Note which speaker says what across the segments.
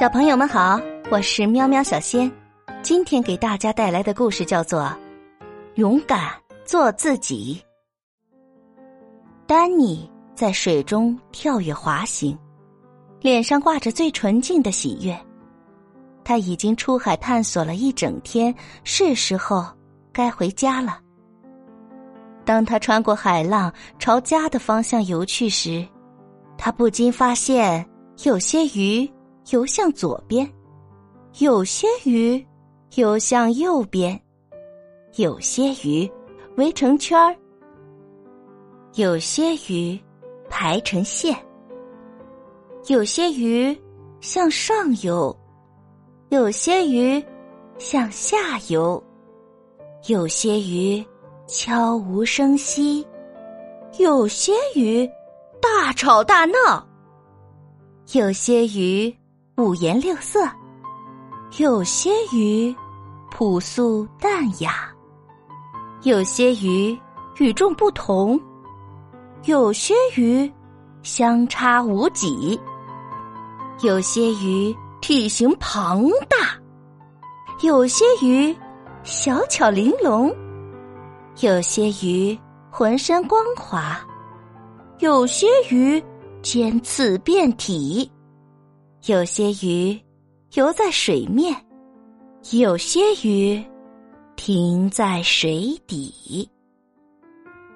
Speaker 1: 小朋友们好，我是喵喵小仙，今天给大家带来的故事叫做《勇敢做自己》。丹尼在水中跳跃滑行，脸上挂着最纯净的喜悦。他已经出海探索了一整天，是时候该回家了。当他穿过海浪朝家的方向游去时，他不禁发现有些鱼。游向左边，有些鱼游向右边，有些鱼围成圈儿，有些鱼排成线，有些鱼向上游，有些鱼向下游，有些鱼悄无声息，有些鱼大吵大闹，有些鱼。五颜六色，有些鱼朴素淡雅，有些鱼与众不同，有些鱼相差无几，有些鱼体型庞大，有些鱼小巧玲珑，有些鱼浑身光滑，有些鱼尖刺遍体。有些鱼游在水面，有些鱼停在水底。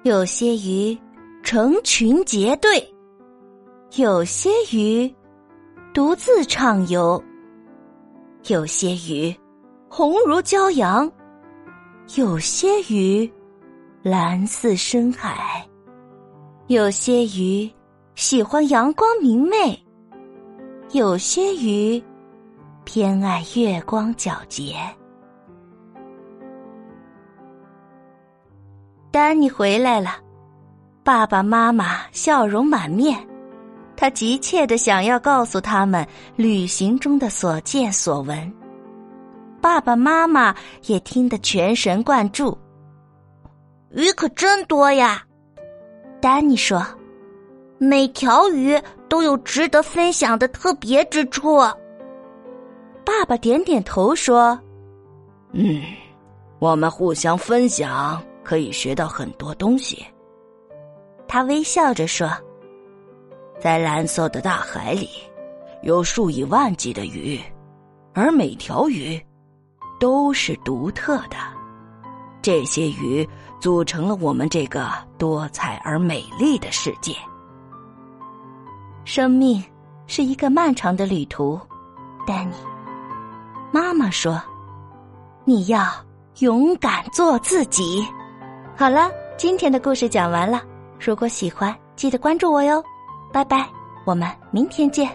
Speaker 1: 有些鱼成群结队，有些鱼独自畅游。有些鱼红如骄阳，有些鱼蓝似深海。有些鱼喜欢阳光明媚。有些鱼偏爱月光皎洁。丹尼回来了，爸爸妈妈笑容满面，他急切的想要告诉他们旅行中的所见所闻。爸爸妈妈也听得全神贯注。
Speaker 2: 鱼可真多呀，
Speaker 1: 丹尼说。
Speaker 2: 每条鱼都有值得分享的特别之处。
Speaker 1: 爸爸点点头说：“
Speaker 3: 嗯，我们互相分享可以学到很多东西。”
Speaker 1: 他微笑着说：“
Speaker 3: 在蓝色的大海里，有数以万计的鱼，而每条鱼都是独特的。这些鱼组成了我们这个多彩而美丽的世界。”
Speaker 1: 生命是一个漫长的旅途，丹尼。妈妈说：“你要勇敢做自己。”好了，今天的故事讲完了。如果喜欢，记得关注我哟。拜拜，我们明天见。